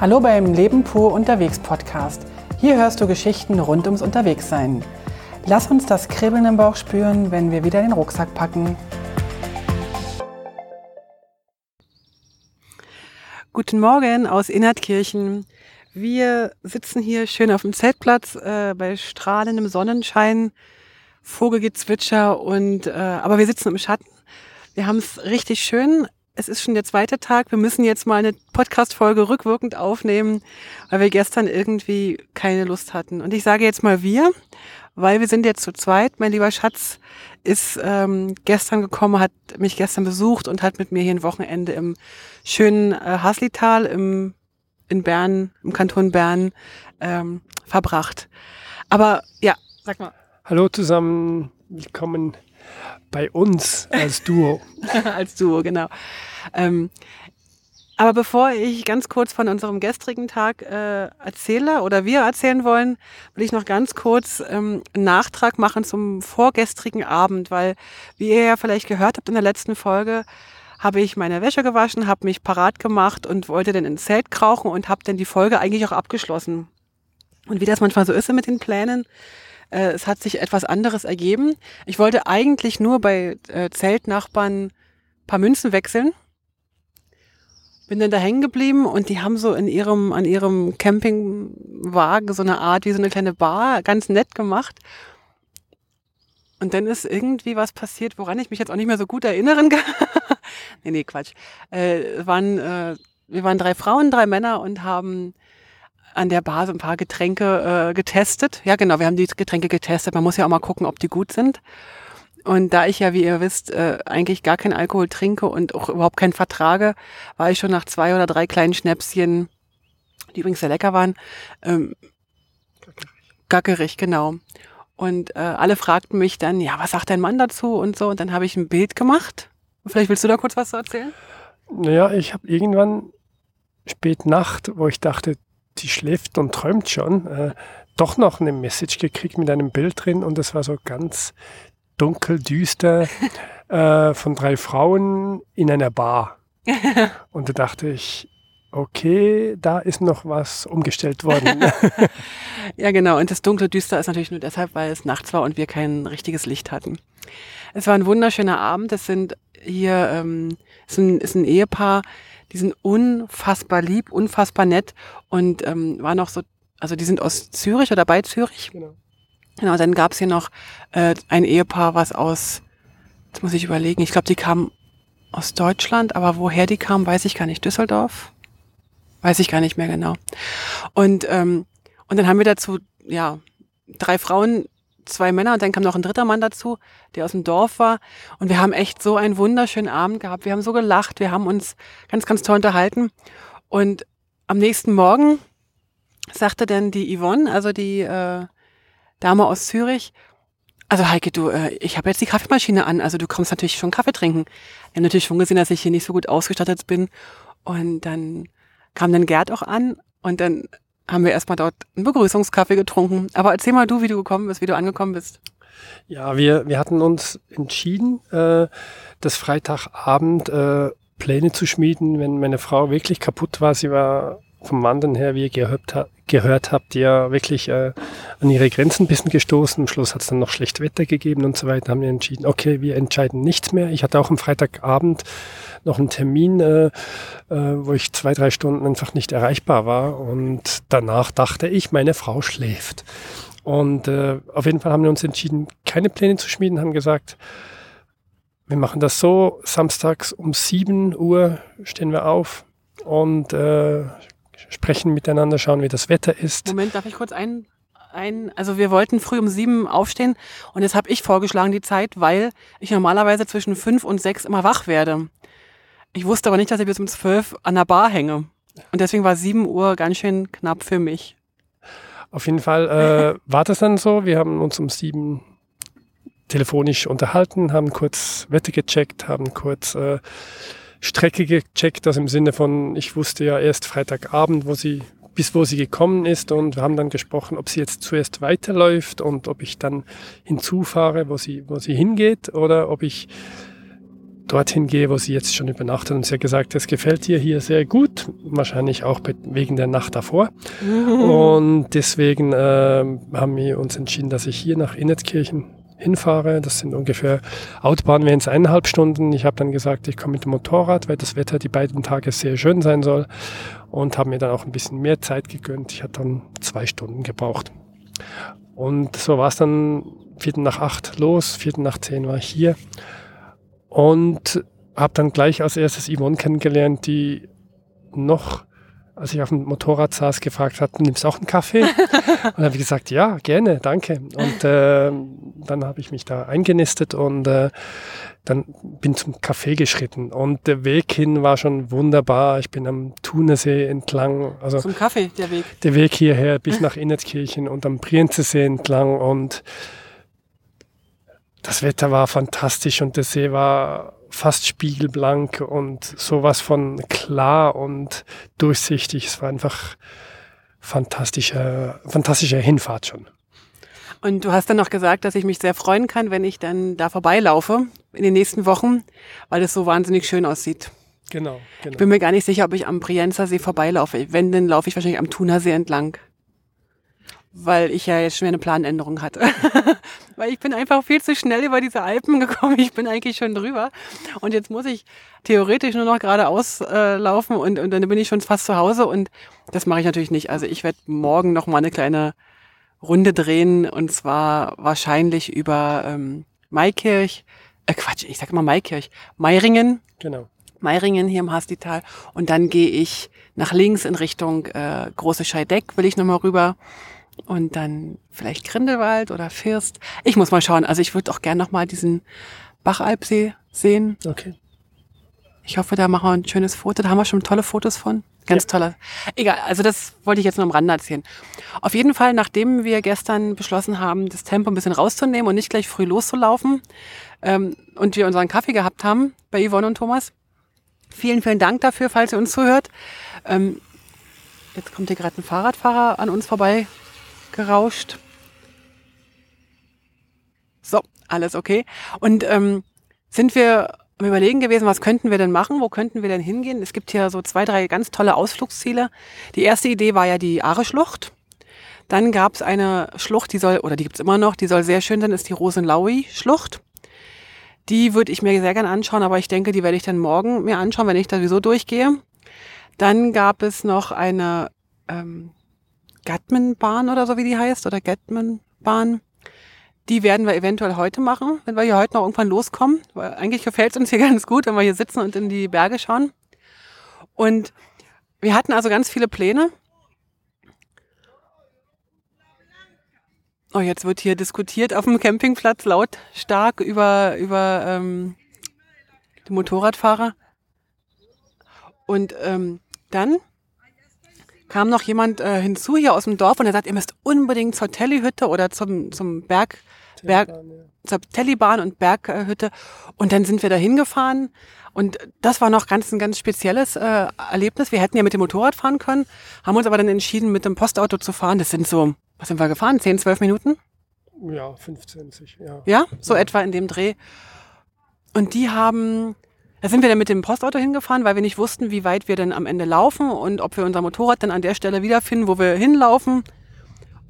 Hallo beim Leben pur unterwegs Podcast. Hier hörst du Geschichten rund ums Unterwegssein. Lass uns das Kribbeln im Bauch spüren, wenn wir wieder den Rucksack packen. Guten Morgen aus Innertkirchen. Wir sitzen hier schön auf dem Zeltplatz äh, bei strahlendem Sonnenschein, Vogelgezwitscher und äh, aber wir sitzen im Schatten. Wir haben es richtig schön es ist schon der zweite Tag. Wir müssen jetzt mal eine Podcast-Folge rückwirkend aufnehmen, weil wir gestern irgendwie keine Lust hatten. Und ich sage jetzt mal wir, weil wir sind jetzt zu zweit. Mein lieber Schatz ist ähm, gestern gekommen, hat mich gestern besucht und hat mit mir hier ein Wochenende im schönen äh, Haslital im, in Bern, im Kanton Bern ähm, verbracht. Aber ja, sag mal. Hallo zusammen, willkommen bei uns als Duo. als Duo, genau. Ähm, aber bevor ich ganz kurz von unserem gestrigen Tag äh, erzähle oder wir erzählen wollen, will ich noch ganz kurz ähm, einen Nachtrag machen zum vorgestrigen Abend, weil, wie ihr ja vielleicht gehört habt in der letzten Folge, habe ich meine Wäsche gewaschen, habe mich parat gemacht und wollte dann ins Zelt krauchen und habe dann die Folge eigentlich auch abgeschlossen. Und wie das manchmal so ist mit den Plänen, äh, es hat sich etwas anderes ergeben. Ich wollte eigentlich nur bei äh, Zeltnachbarn paar Münzen wechseln bin dann da hängen geblieben und die haben so in ihrem, an ihrem Campingwagen so eine Art wie so eine kleine Bar, ganz nett gemacht. Und dann ist irgendwie was passiert, woran ich mich jetzt auch nicht mehr so gut erinnern kann. nee, nee, Quatsch. Äh, waren, äh, wir waren drei Frauen, drei Männer und haben an der Bar so ein paar Getränke äh, getestet. Ja, genau, wir haben die Getränke getestet. Man muss ja auch mal gucken, ob die gut sind. Und da ich ja, wie ihr wisst, äh, eigentlich gar keinen Alkohol trinke und auch überhaupt keinen vertrage, war ich schon nach zwei oder drei kleinen Schnäpschen, die übrigens sehr lecker waren, ähm, gackerig, genau. Und äh, alle fragten mich dann, ja, was sagt dein Mann dazu und so. Und dann habe ich ein Bild gemacht. Vielleicht willst du da kurz was erzählen? Naja, ich habe irgendwann spät Nacht, wo ich dachte, die schläft und träumt schon, äh, doch noch eine Message gekriegt mit einem Bild drin und das war so ganz dunkel, düster, äh, von drei Frauen in einer Bar. Und da dachte ich, okay, da ist noch was umgestellt worden. ja, genau. Und das dunkle Düster ist natürlich nur deshalb, weil es nachts war und wir kein richtiges Licht hatten. Es war ein wunderschöner Abend. Es sind hier, ähm, es ist ein, ist ein Ehepaar, die sind unfassbar lieb, unfassbar nett und ähm, war noch so, also die sind aus Zürich oder bei Zürich. Genau. Genau, dann gab es hier noch äh, ein Ehepaar, was aus, jetzt muss ich überlegen, ich glaube, die kamen aus Deutschland, aber woher die kamen, weiß ich gar nicht. Düsseldorf? Weiß ich gar nicht mehr genau. Und, ähm, und dann haben wir dazu, ja, drei Frauen, zwei Männer und dann kam noch ein dritter Mann dazu, der aus dem Dorf war. Und wir haben echt so einen wunderschönen Abend gehabt. Wir haben so gelacht, wir haben uns ganz, ganz toll unterhalten. Und am nächsten Morgen sagte dann die Yvonne, also die äh, Dame aus Zürich. Also Heike, du, äh, ich habe jetzt die Kaffeemaschine an, also du kommst natürlich schon Kaffee trinken. Wir haben natürlich schon gesehen, dass ich hier nicht so gut ausgestattet bin. Und dann kam dann Gerd auch an und dann haben wir erstmal dort einen Begrüßungskaffee getrunken. Aber erzähl mal du, wie du gekommen bist, wie du angekommen bist. Ja, wir, wir hatten uns entschieden, äh, das Freitagabend äh, Pläne zu schmieden, wenn meine Frau wirklich kaputt war. Sie war vom Wandern her, wie ihr gehört, gehört habt, ja wirklich äh, an ihre Grenzen ein bisschen gestoßen. Am Schluss hat es dann noch schlecht Wetter gegeben und so weiter. Haben wir entschieden, okay, wir entscheiden nichts mehr. Ich hatte auch am Freitagabend noch einen Termin, äh, äh, wo ich zwei, drei Stunden einfach nicht erreichbar war. Und danach dachte ich, meine Frau schläft. Und äh, auf jeden Fall haben wir uns entschieden, keine Pläne zu schmieden, haben gesagt, wir machen das so, samstags um 7 Uhr stehen wir auf und äh, sprechen miteinander, schauen, wie das Wetter ist. Moment, darf ich kurz ein, ein also wir wollten früh um sieben aufstehen und jetzt habe ich vorgeschlagen die Zeit, weil ich normalerweise zwischen fünf und sechs immer wach werde. Ich wusste aber nicht, dass ich bis um zwölf an der Bar hänge. Und deswegen war sieben Uhr ganz schön knapp für mich. Auf jeden Fall äh, war das dann so. Wir haben uns um sieben telefonisch unterhalten, haben kurz Wetter gecheckt, haben kurz äh, Strecke gecheckt, also im Sinne von, ich wusste ja erst Freitagabend, wo sie, bis wo sie gekommen ist und wir haben dann gesprochen, ob sie jetzt zuerst weiterläuft und ob ich dann hinzufahre, wo sie, wo sie hingeht oder ob ich dorthin gehe, wo sie jetzt schon übernachtet. Und sie hat gesagt, es gefällt ihr hier sehr gut, wahrscheinlich auch wegen der Nacht davor. Mhm. Und deswegen äh, haben wir uns entschieden, dass ich hier nach Innetkirchen hinfahre. Das sind ungefähr, Autobahn wären es eineinhalb Stunden. Ich habe dann gesagt, ich komme mit dem Motorrad, weil das Wetter die beiden Tage sehr schön sein soll. Und habe mir dann auch ein bisschen mehr Zeit gegönnt. Ich hatte dann zwei Stunden gebraucht. Und so war es dann Viertel nach acht los, Viertel nach zehn war ich hier. Und habe dann gleich als erstes Yvonne kennengelernt, die noch als ich auf dem Motorrad saß, gefragt hat, nimmst du auch einen Kaffee? und habe ich gesagt, ja, gerne, danke. Und äh, dann habe ich mich da eingenistet und äh, dann bin zum Café geschritten. Und der Weg hin war schon wunderbar. Ich bin am Thunersee entlang. Also zum Kaffee, der Weg? Der Weg hierher bis nach Innertkirchen und am Prienzesee entlang. Und das Wetter war fantastisch und der See war fast spiegelblank und sowas von klar und durchsichtig. Es war einfach fantastische, fantastische Hinfahrt schon. Und du hast dann noch gesagt, dass ich mich sehr freuen kann, wenn ich dann da vorbeilaufe in den nächsten Wochen, weil es so wahnsinnig schön aussieht. Genau, genau. Ich bin mir gar nicht sicher, ob ich am Brienzer See vorbeilaufe. Wenn, dann laufe ich wahrscheinlich am Thunersee entlang weil ich ja jetzt schon eine Planänderung hatte. weil ich bin einfach viel zu schnell über diese Alpen gekommen. Ich bin eigentlich schon drüber. Und jetzt muss ich theoretisch nur noch geradeaus äh, laufen und, und dann bin ich schon fast zu Hause. Und das mache ich natürlich nicht. Also ich werde morgen noch mal eine kleine Runde drehen und zwar wahrscheinlich über ähm, Maikirch, äh Quatsch, ich sag mal Maikirch, Meiringen. Genau. Meiringen hier im Hastital. Und dann gehe ich nach links in Richtung äh, Große Scheideck, will ich nochmal rüber und dann vielleicht Grindelwald oder First. Ich muss mal schauen. Also ich würde auch gerne noch mal diesen Bachalpsee sehen. Okay. Ich hoffe, da machen wir ein schönes Foto. Da haben wir schon tolle Fotos von. Ganz ja. tolle. Egal, also das wollte ich jetzt nur am Rande erzählen. Auf jeden Fall, nachdem wir gestern beschlossen haben, das Tempo ein bisschen rauszunehmen und nicht gleich früh loszulaufen ähm, und wir unseren Kaffee gehabt haben bei Yvonne und Thomas. Vielen, vielen Dank dafür, falls ihr uns zuhört. Ähm, jetzt kommt hier gerade ein Fahrradfahrer an uns vorbei gerauscht. So, alles okay. Und ähm, sind wir am Überlegen gewesen, was könnten wir denn machen? Wo könnten wir denn hingehen? Es gibt hier so zwei, drei ganz tolle Ausflugsziele. Die erste Idee war ja die Aare-Schlucht. Dann gab es eine Schlucht, die soll, oder die gibt's immer noch, die soll sehr schön sein, ist die Rosenlaui-Schlucht. Die würde ich mir sehr gerne anschauen, aber ich denke, die werde ich dann morgen mir anschauen, wenn ich da sowieso durchgehe. Dann gab es noch eine ähm, Gatman-Bahn oder so wie die heißt, oder Gatman-Bahn. Die werden wir eventuell heute machen, wenn wir hier heute noch irgendwann loskommen. Weil eigentlich gefällt es uns hier ganz gut, wenn wir hier sitzen und in die Berge schauen. Und wir hatten also ganz viele Pläne. Oh, jetzt wird hier diskutiert auf dem Campingplatz lautstark über, über ähm, die Motorradfahrer. Und ähm, dann kam noch jemand äh, hinzu hier aus dem Dorf und er sagt, ihr müsst unbedingt zur Tellihütte oder zum, zum Berg, Berg, zur Tellibahn und Berghütte. Und dann sind wir da hingefahren. Und das war noch ganz ein ganz spezielles äh, Erlebnis. Wir hätten ja mit dem Motorrad fahren können, haben uns aber dann entschieden, mit dem Postauto zu fahren. Das sind so, was sind wir gefahren? 10, 12 Minuten? Ja, 15, ja. Ja, so ja. etwa in dem Dreh. Und die haben da sind wir dann mit dem Postauto hingefahren, weil wir nicht wussten, wie weit wir denn am Ende laufen und ob wir unser Motorrad dann an der Stelle wiederfinden, wo wir hinlaufen.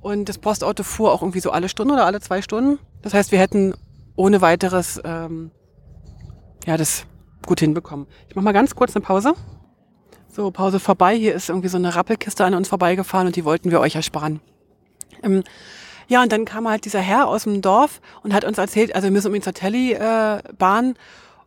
Und das Postauto fuhr auch irgendwie so alle Stunde oder alle zwei Stunden. Das heißt, wir hätten ohne weiteres ähm, ja das gut hinbekommen. Ich mache mal ganz kurz eine Pause. So, Pause vorbei. Hier ist irgendwie so eine Rappelkiste an uns vorbeigefahren und die wollten wir euch ersparen. Ähm, ja, und dann kam halt dieser Herr aus dem Dorf und hat uns erzählt, also wir müssen um ihn zur Telly-Bahn. Äh,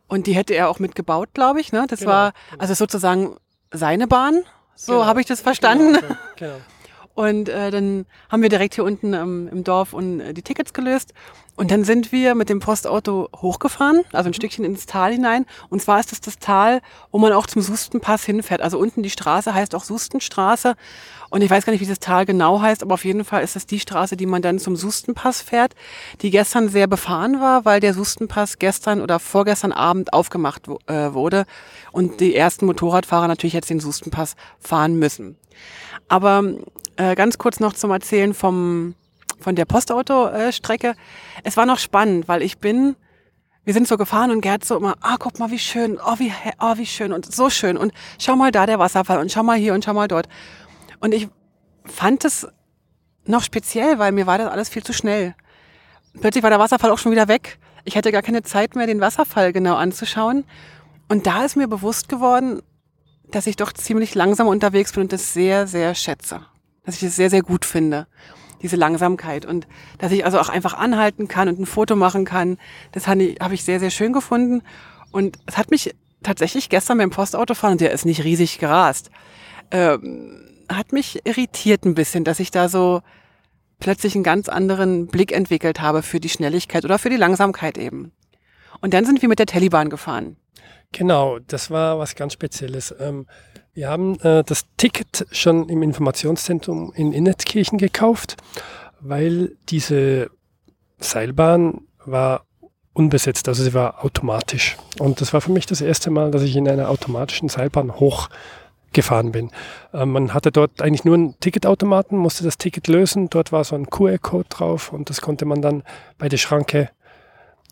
und die hätte er auch mitgebaut, glaube ich. Ne? Das genau, war also sozusagen seine Bahn. So genau, habe ich das verstanden. Genau, genau. Und äh, dann haben wir direkt hier unten ähm, im Dorf und, äh, die Tickets gelöst. Und dann sind wir mit dem Postauto hochgefahren, also ein mhm. Stückchen ins Tal hinein. Und zwar ist es das Tal, wo man auch zum Sustenpass hinfährt. Also unten die Straße heißt auch Sustenstraße. Und ich weiß gar nicht, wie das Tal genau heißt, aber auf jeden Fall ist es die Straße, die man dann zum Sustenpass fährt, die gestern sehr befahren war, weil der Sustenpass gestern oder vorgestern Abend aufgemacht äh, wurde und die ersten Motorradfahrer natürlich jetzt den Sustenpass fahren müssen. Aber äh, ganz kurz noch zum Erzählen vom, von der Postautostrecke. Es war noch spannend, weil ich bin wir sind so gefahren und Gerd so immer, ah, guck mal, wie schön, oh, wie, oh, wie schön und so schön und schau mal da der Wasserfall und schau mal hier und schau mal dort. Und ich fand es noch speziell, weil mir war das alles viel zu schnell. Plötzlich war der Wasserfall auch schon wieder weg. Ich hatte gar keine Zeit mehr, den Wasserfall genau anzuschauen. Und da ist mir bewusst geworden, dass ich doch ziemlich langsam unterwegs bin und das sehr, sehr schätze. Dass ich das sehr, sehr gut finde diese Langsamkeit und dass ich also auch einfach anhalten kann und ein Foto machen kann. Das habe ich sehr, sehr schön gefunden. Und es hat mich tatsächlich gestern beim Postautofahren, der ist nicht riesig gerast, ähm, hat mich irritiert ein bisschen, dass ich da so plötzlich einen ganz anderen Blick entwickelt habe für die Schnelligkeit oder für die Langsamkeit eben. Und dann sind wir mit der Taliban gefahren. Genau, das war was ganz Spezielles. Ähm, wir haben äh, das Ticket schon im Informationszentrum in Innetkirchen gekauft, weil diese Seilbahn war unbesetzt, also sie war automatisch. Und das war für mich das erste Mal, dass ich in einer automatischen Seilbahn hochgefahren bin. Äh, man hatte dort eigentlich nur einen Ticketautomaten, musste das Ticket lösen. Dort war so ein QR-Code drauf und das konnte man dann bei der Schranke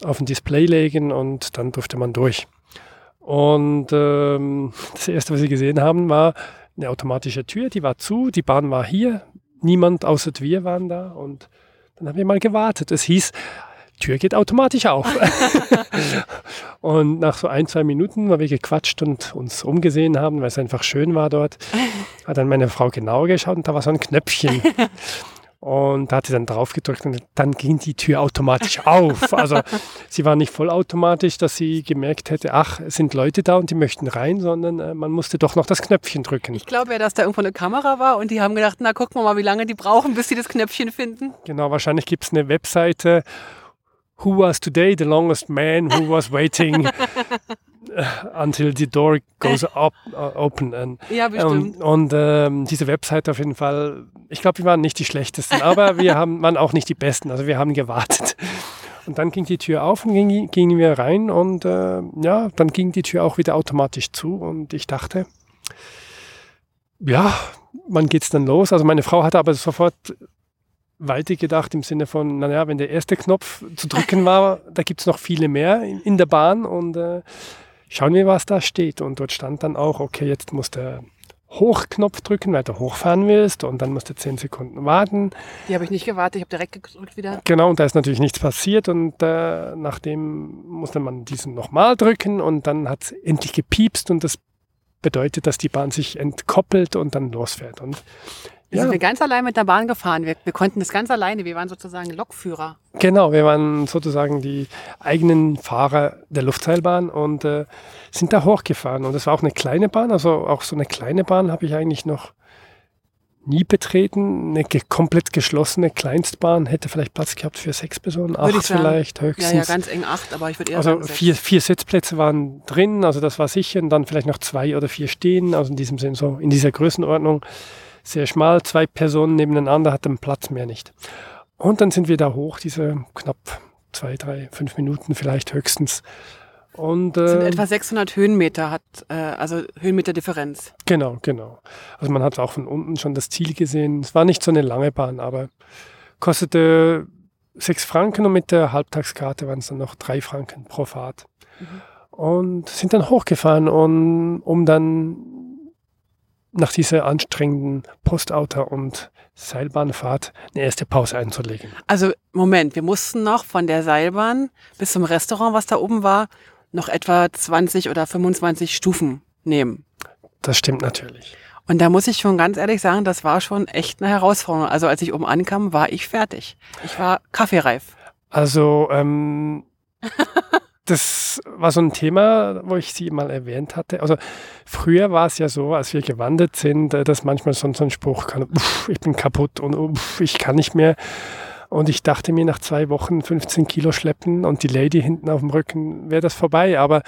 auf ein Display legen und dann durfte man durch. Und ähm, das Erste, was sie gesehen haben, war eine automatische Tür, die war zu, die Bahn war hier, niemand außer wir waren da und dann haben wir mal gewartet. Es hieß, Tür geht automatisch auf. und nach so ein, zwei Minuten, weil wir gequatscht und uns umgesehen haben, weil es einfach schön war dort, hat dann meine Frau genauer geschaut und da war so ein Knöpfchen. Und da hat sie dann drauf gedrückt und dann ging die Tür automatisch auf. Also sie war nicht vollautomatisch, dass sie gemerkt hätte, ach, es sind Leute da und die möchten rein, sondern äh, man musste doch noch das Knöpfchen drücken. Ich glaube ja, dass da irgendwo eine Kamera war und die haben gedacht, na gucken wir mal, wie lange die brauchen, bis sie das Knöpfchen finden. Genau, wahrscheinlich gibt es eine Webseite, Who was today the longest man who was waiting until the door goes up, uh, open. And, ja, bestimmt. Um, und ähm, diese Webseite auf jeden Fall, ich glaube, wir waren nicht die schlechtesten, aber wir haben, waren auch nicht die besten. Also wir haben gewartet. Und dann ging die Tür auf und ging, gingen wir rein und äh, ja, dann ging die Tür auch wieder automatisch zu und ich dachte, ja, wann geht's dann los? Also meine Frau hatte aber sofort weitergedacht im Sinne von, naja, wenn der erste Knopf zu drücken war, da gibt es noch viele mehr in, in der Bahn und äh, schauen wir, was da steht. Und dort stand dann auch, okay, jetzt muss der Hochknopf drücken, weil du hochfahren willst und dann musst du zehn Sekunden warten. Die habe ich nicht gewartet, ich habe direkt gedrückt wieder. Genau, und da ist natürlich nichts passiert und äh, nachdem musste man diesen nochmal drücken und dann hat es endlich gepiepst und das bedeutet, dass die Bahn sich entkoppelt und dann losfährt. Und ja. sind wir ganz allein mit der Bahn gefahren. Wir, wir konnten das ganz alleine. Wir waren sozusagen Lokführer. Genau, wir waren sozusagen die eigenen Fahrer der Luftseilbahn und äh, sind da hochgefahren. Und es war auch eine kleine Bahn. Also auch so eine kleine Bahn habe ich eigentlich noch nie betreten. Eine ge komplett geschlossene Kleinstbahn hätte vielleicht Platz gehabt für sechs Personen, acht vielleicht höchstens. Ja, ja, ganz eng acht, aber ich würde eher Also sagen vier, vier Sitzplätze waren drin, also das war sicher. Und dann vielleicht noch zwei oder vier stehen. Also in diesem Sinn so in dieser Größenordnung sehr schmal, zwei Personen nebeneinander hatten Platz mehr nicht. Und dann sind wir da hoch, diese knapp zwei, drei, fünf Minuten vielleicht höchstens. Und, äh, sind etwa 600 Höhenmeter hat, äh, also Höhenmeter Differenz. Genau, genau. Also man hat auch von unten schon das Ziel gesehen. Es war nicht so eine lange Bahn, aber kostete sechs Franken und mit der Halbtagskarte waren es dann noch drei Franken pro Fahrt. Mhm. Und sind dann hochgefahren, und, um dann nach dieser anstrengenden Postauto- und Seilbahnfahrt eine erste Pause einzulegen. Also Moment, wir mussten noch von der Seilbahn bis zum Restaurant, was da oben war, noch etwa 20 oder 25 Stufen nehmen. Das stimmt natürlich. Und da muss ich schon ganz ehrlich sagen, das war schon echt eine Herausforderung. Also als ich oben ankam, war ich fertig. Ich war kaffeereif. Also ähm, das war so ein Thema, wo ich sie mal erwähnt hatte. Also früher war es ja so, als wir gewandert sind, äh, dass manchmal so, ein Spruch kam, ich bin kaputt und ich kann nicht mehr. Und ich dachte mir nach zwei Wochen 15 Kilo schleppen und die Lady hinten auf dem Rücken wäre das vorbei. Aber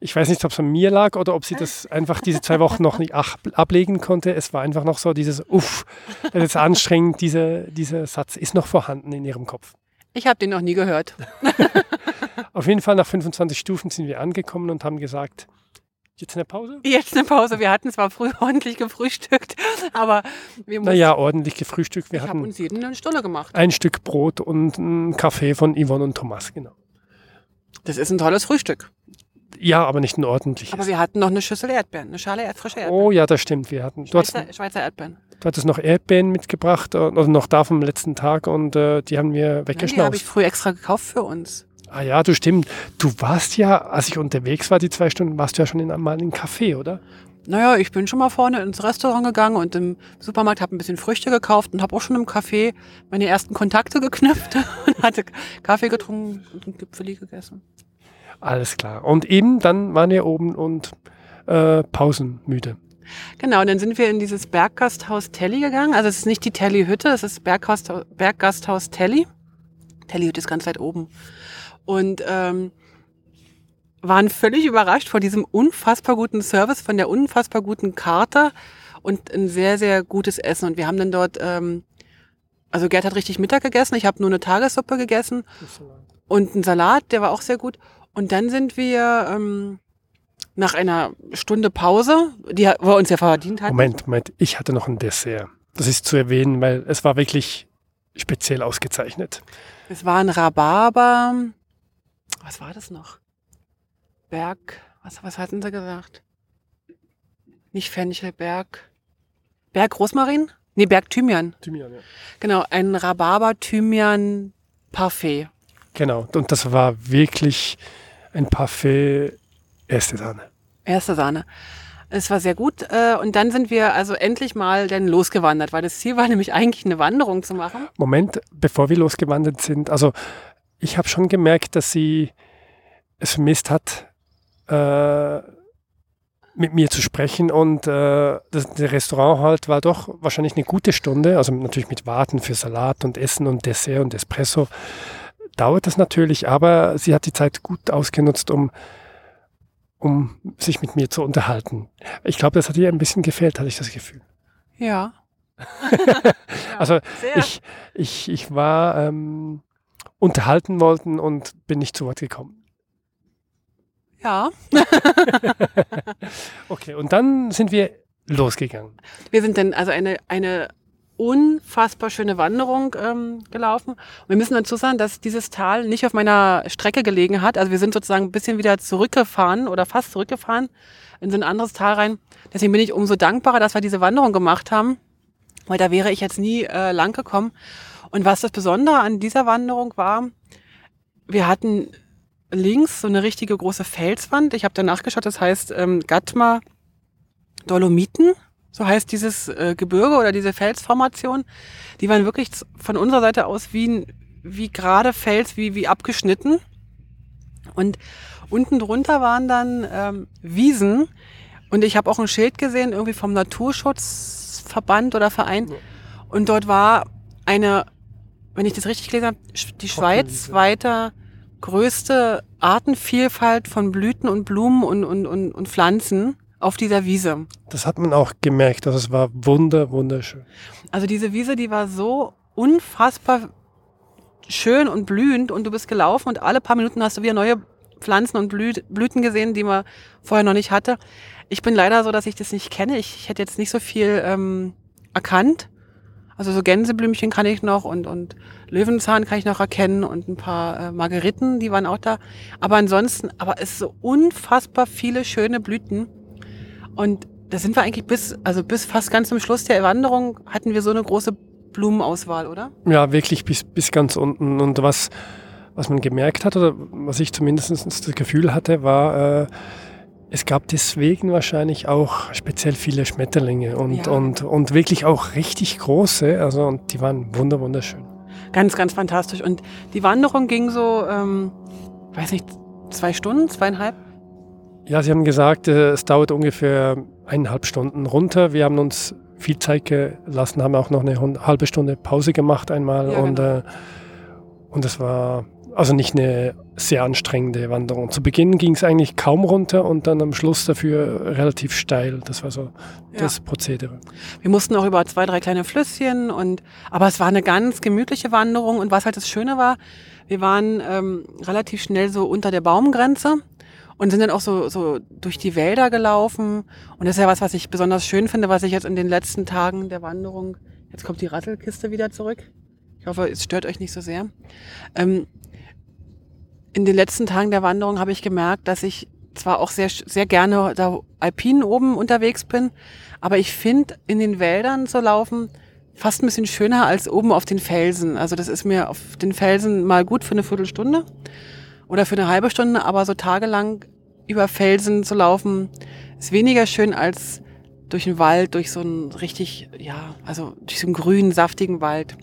ich weiß nicht, ob es an mir lag oder ob sie das einfach diese zwei Wochen noch nicht ablegen konnte. Es war einfach noch so dieses Uff, das ist anstrengend. Dieser, dieser Satz ist noch vorhanden in ihrem Kopf. Ich habe den noch nie gehört. Auf jeden Fall nach 25 Stufen sind wir angekommen und haben gesagt, Jetzt eine Pause? Jetzt eine Pause. Wir hatten zwar früh ordentlich gefrühstückt, aber wir mussten. Naja, ordentlich gefrühstückt. Wir ich hatten uns jeden eine Stunde gemacht. Ein Stück Brot und einen Kaffee von Yvonne und Thomas, genau. Das ist ein tolles Frühstück. Ja, aber nicht ein ordentliches. Aber wir hatten noch eine Schüssel Erdbeeren, eine Schale frische Erdbeeren. oh ja, das stimmt. Wir hatten, du, hast, Schweizer, Schweizer Erdbeeren. du hattest noch Erdbeeren mitgebracht oder noch da vom letzten Tag und äh, die haben wir Nein, die habe ich früh extra gekauft für uns. Ah ja, du stimmt. Du warst ja, als ich unterwegs war, die zwei Stunden, warst du ja schon in einem in Café, oder? Naja, ich bin schon mal vorne ins Restaurant gegangen und im Supermarkt habe ein bisschen Früchte gekauft und habe auch schon im Café meine ersten Kontakte geknüpft und hatte Kaffee getrunken und ein Gipfeli gegessen. Alles klar. Und eben dann waren wir oben und äh, pausenmüde. Genau, und dann sind wir in dieses Berggasthaus Telly gegangen. Also es ist nicht die Telly-Hütte, es ist Berggasthaus, Berggasthaus Telly. Telly-Hütte ist ganz weit oben. Und ähm, waren völlig überrascht vor diesem unfassbar guten Service, von der unfassbar guten Karte und ein sehr, sehr gutes Essen. Und wir haben dann dort, ähm, also Gerd hat richtig Mittag gegessen, ich habe nur eine Tagessuppe gegessen und einen Salat, der war auch sehr gut. Und dann sind wir ähm, nach einer Stunde Pause, die wir uns ja verdient hatten. Moment, Moment, ich hatte noch ein Dessert. Das ist zu erwähnen, weil es war wirklich speziell ausgezeichnet. Es war ein Rhabarber. Was war das noch? Berg. Was, was hatten sie gesagt? Nicht Fenchel, Berg. Berg Rosmarin? Nee, Berg Thymian. Thymian, ja. Genau, ein Rhabarber Thymian Parfait. Genau, und das war wirklich ein Parfait erste Sahne. Erste Sahne. Es war sehr gut. äh, Und dann sind wir also endlich mal dann losgewandert, weil das Ziel war nämlich eigentlich eine Wanderung zu machen. Moment, bevor wir losgewandert sind, also ich habe schon gemerkt, dass sie es vermisst hat, äh, mit mir zu sprechen und äh, das, der Restaurant halt war doch wahrscheinlich eine gute Stunde, also natürlich mit Warten für Salat und Essen und Dessert und Espresso dauert das natürlich, aber sie hat die Zeit gut ausgenutzt, um, um sich mit mir zu unterhalten. Ich glaube, das hat ihr ein bisschen gefehlt, hatte ich das Gefühl. Ja. Also ich, ich, ich war ähm, unterhalten wollten und bin nicht zu Wort gekommen. Ja. Okay, und dann sind wir losgegangen. Wir sind dann also eine, eine unfassbar schöne Wanderung ähm, gelaufen. Und wir müssen dazu sagen, dass dieses Tal nicht auf meiner Strecke gelegen hat. Also wir sind sozusagen ein bisschen wieder zurückgefahren oder fast zurückgefahren in so ein anderes Tal rein. Deswegen bin ich umso dankbarer, dass wir diese Wanderung gemacht haben, weil da wäre ich jetzt nie äh, lang gekommen. Und was das Besondere an dieser Wanderung war, wir hatten links so eine richtige große Felswand. Ich habe da nachgeschaut, das heißt ähm, Gatma Dolomiten, so heißt dieses äh, Gebirge oder diese Felsformation. Die waren wirklich von unserer Seite aus wie, ein- wie gerade Fels, wie, wie abgeschnitten. Und unten drunter waren dann ähm, Wiesen. Und ich habe auch ein Schild gesehen, irgendwie vom Naturschutzverband oder Verein. Und dort war eine, wenn ich das richtig gelesen habe, die Schweiz weiter größte Artenvielfalt von Blüten und Blumen und, und, und, und Pflanzen auf dieser Wiese. Das hat man auch gemerkt, also es war wunder, wunderschön. Also diese Wiese, die war so unfassbar schön und blühend und du bist gelaufen und alle paar Minuten hast du wieder neue Pflanzen und Blü Blüten gesehen, die man vorher noch nicht hatte. Ich bin leider so, dass ich das nicht kenne. Ich, ich hätte jetzt nicht so viel ähm, erkannt. Also so Gänseblümchen kann ich noch und, und Löwenzahn kann ich noch erkennen und ein paar äh, Margeriten, die waren auch da. Aber ansonsten, aber es ist so unfassbar viele schöne Blüten. Und da sind wir eigentlich bis, also bis fast ganz zum Schluss der Wanderung hatten wir so eine große Blumenauswahl, oder? Ja, wirklich bis, bis ganz unten. Und was, was man gemerkt hat, oder was ich zumindest das Gefühl hatte, war, äh, es gab deswegen wahrscheinlich auch speziell viele Schmetterlinge und, Ja. und, und wirklich auch richtig große. Also, und die waren wunder, wunderschön. Ganz, ganz fantastisch. Und die Wanderung ging so, ähm, weiß nicht, zwei Stunden, zweieinhalb? Ja, Sie haben gesagt, äh, es dauert ungefähr eineinhalb Stunden runter. Wir haben uns viel Zeit gelassen, haben auch noch eine halbe Stunde Pause gemacht einmal. Ja, und, genau. äh, und es war also nicht eine sehr anstrengende Wanderung. Zu Beginn ging es eigentlich kaum runter und dann am Schluss dafür relativ steil. Das war so Ja. das Prozedere. Wir mussten auch über zwei, drei kleine Flüsschen und aber es war eine ganz gemütliche Wanderung und was halt das Schöne war, wir waren ähm, relativ schnell so unter der Baumgrenze und sind dann auch so, so durch die Wälder gelaufen. Und das ist ja was, was ich besonders schön finde, was ich jetzt in den letzten Tagen der Wanderung, jetzt kommt die Rasselkiste wieder zurück. Ich hoffe, es stört euch nicht so sehr. Ähm, in den letzten Tagen der Wanderung habe ich gemerkt, dass ich zwar auch sehr, sehr gerne da alpin oben unterwegs bin, aber ich finde in den Wäldern zu laufen fast ein bisschen schöner als oben auf den Felsen. Also das ist mir auf den Felsen mal gut für eine Viertelstunde oder für eine halbe Stunde, aber so tagelang über Felsen zu laufen, ist weniger schön als durch den Wald, durch so einen richtig, ja, also durch so einen grünen, saftigen Wald.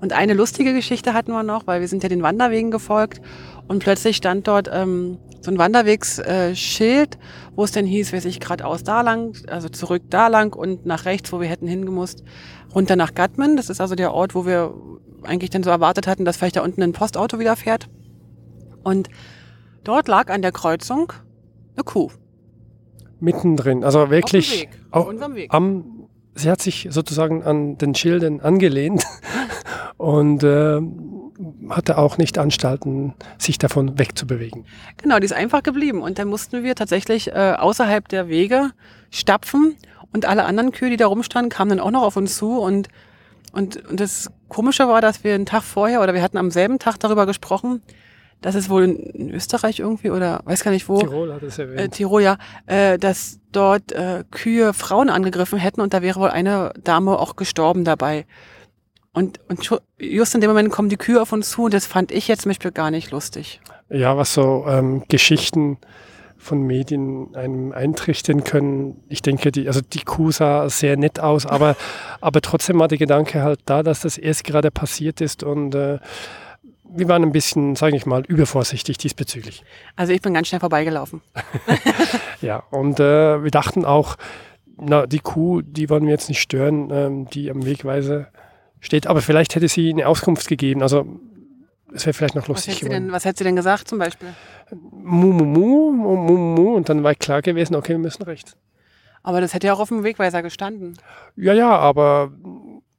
Und eine lustige Geschichte hatten wir noch, weil wir sind ja den Wanderwegen gefolgt und plötzlich stand dort ähm, so ein Wanderwegsschild, wo es denn hieß, weiß ich, geradeaus da lang, also zurück da lang und nach rechts, wo wir hätten hingemusst, runter nach Gatman. Das ist also der Ort, wo wir eigentlich dann so erwartet hatten, dass vielleicht da unten ein Postauto wieder fährt. Und dort lag an der Kreuzung eine Kuh. Mittendrin, also wirklich Auf, Weg, auf unserem Weg. am, sie hat sich sozusagen an den Schildern angelehnt und äh, hatte auch nicht Anstalten, sich davon wegzubewegen. Genau, die ist einfach geblieben. Und dann mussten wir tatsächlich äh, außerhalb der Wege stapfen und alle anderen Kühe, die da rumstanden, kamen dann auch noch auf uns zu. Und, und, und das Komische war, dass wir einen Tag vorher oder wir hatten am selben Tag darüber gesprochen, dass es wohl in Österreich irgendwie oder weiß gar nicht wo. Tirol hat es erwähnt. Äh, Tirol, ja, äh, dass dort äh, Kühe Frauen angegriffen hätten und da wäre wohl eine Dame auch gestorben dabei. Und, und just in dem Moment kommen die Kühe auf uns zu und das fand ich jetzt zum Beispiel gar nicht lustig. Ja, was so ähm, Geschichten von Medien einem eintrichten können. Ich denke, die, also die Kuh sah sehr nett aus, aber, aber trotzdem war der Gedanke halt da, dass das erst gerade passiert ist und äh, wir waren ein bisschen, sage ich mal, übervorsichtig diesbezüglich. Also ich bin ganz schnell vorbeigelaufen. ja, und äh, wir dachten auch, na, die Kuh, die wollen wir jetzt nicht stören, ähm, die am Wegweise steht. Aber vielleicht hätte sie eine Auskunft gegeben. Also es wäre vielleicht noch lustig was hätte, denn, was hätte sie denn gesagt zum Beispiel? Mu, mu, mu, mu, mu, mu. Und dann war klar gewesen, okay, wir müssen rechts. Aber das hätte ja auch auf dem Wegweiser gestanden. Ja, ja, aber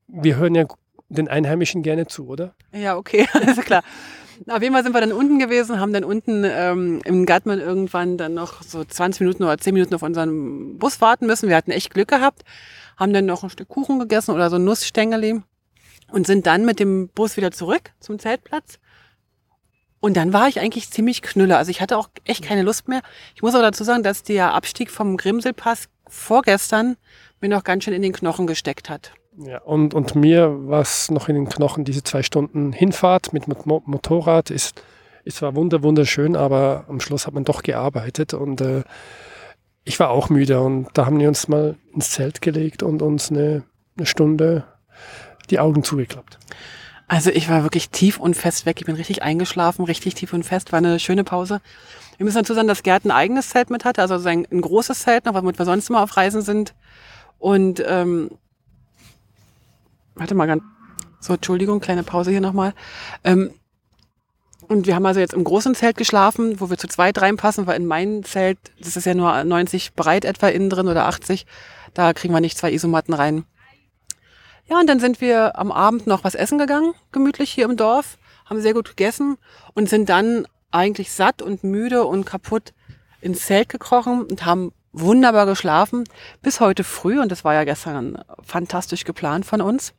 wir hören ja den Einheimischen gerne zu, oder? Ja, okay, also klar. Auf jeden Fall sind wir dann unten gewesen, haben dann unten ähm, im Gatman irgendwann dann noch so 20 Minuten oder 10 Minuten auf unseren Bus warten müssen. Wir hatten echt Glück gehabt, haben dann noch ein Stück Kuchen gegessen oder so Nussstängeli und sind dann mit dem Bus wieder zurück zum Zeltplatz. Und dann war ich eigentlich ziemlich knüller. Also ich hatte auch echt keine Lust mehr. Ich muss auch dazu sagen, dass der Abstieg vom Grimselpass vorgestern mir noch ganz schön in den Knochen gesteckt hat. Ja, und, und mir was noch in den Knochen, diese zwei Stunden Hinfahrt mit Mo Motorrad ist, ist zwar wunder, wunderschön, aber am Schluss hat man doch gearbeitet und äh, ich war auch müde und da haben wir uns mal ins Zelt gelegt und uns eine, eine Stunde die Augen zugeklappt. Also ich war wirklich tief und fest weg. Ich bin richtig eingeschlafen, richtig tief und fest. War eine schöne Pause. Wir müssen dazu sagen, dass Gerd ein eigenes Zelt mit hatte, also sein, ein großes Zelt noch, womit wir sonst immer auf Reisen sind. Und ähm, warte mal ganz. So, Entschuldigung, kleine Pause hier nochmal. Ähm, und wir haben also jetzt im großen Zelt geschlafen, wo wir zu zweit reinpassen, weil in meinem Zelt, das ist ja nur 90 breit etwa innen drin oder 80, da kriegen wir nicht zwei Isomatten rein. Ja, und dann sind wir am Abend noch was essen gegangen, gemütlich hier im Dorf, haben sehr gut gegessen und sind dann eigentlich satt und müde und kaputt ins Zelt gekrochen und haben wunderbar geschlafen bis heute früh und das war ja gestern fantastisch geplant von uns.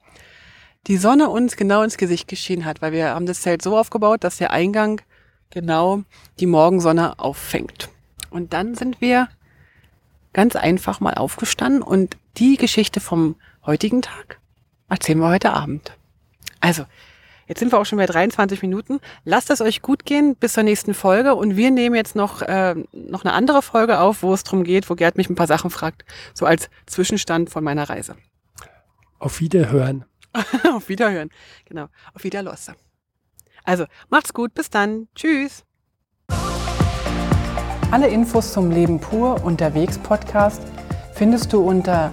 Die Sonne uns genau ins Gesicht geschienen hat, weil wir haben das Zelt so aufgebaut, dass der Eingang genau die Morgensonne auffängt. Und dann sind wir ganz einfach mal aufgestanden und die Geschichte vom heutigen Tag erzählen wir heute Abend. Also, jetzt sind wir auch schon bei 23 Minuten. Lasst es euch gut gehen bis zur nächsten Folge und wir nehmen jetzt noch, äh, noch eine andere Folge auf, wo es darum geht, wo Gerd mich ein paar Sachen fragt, so als Zwischenstand von meiner Reise. Auf Wiederhören. auf Wiederhören, genau. Auf Wiederlosse. Also, macht's gut, bis dann. Tschüss. Alle Infos zum Leben pur unterwegs Podcast findest du unter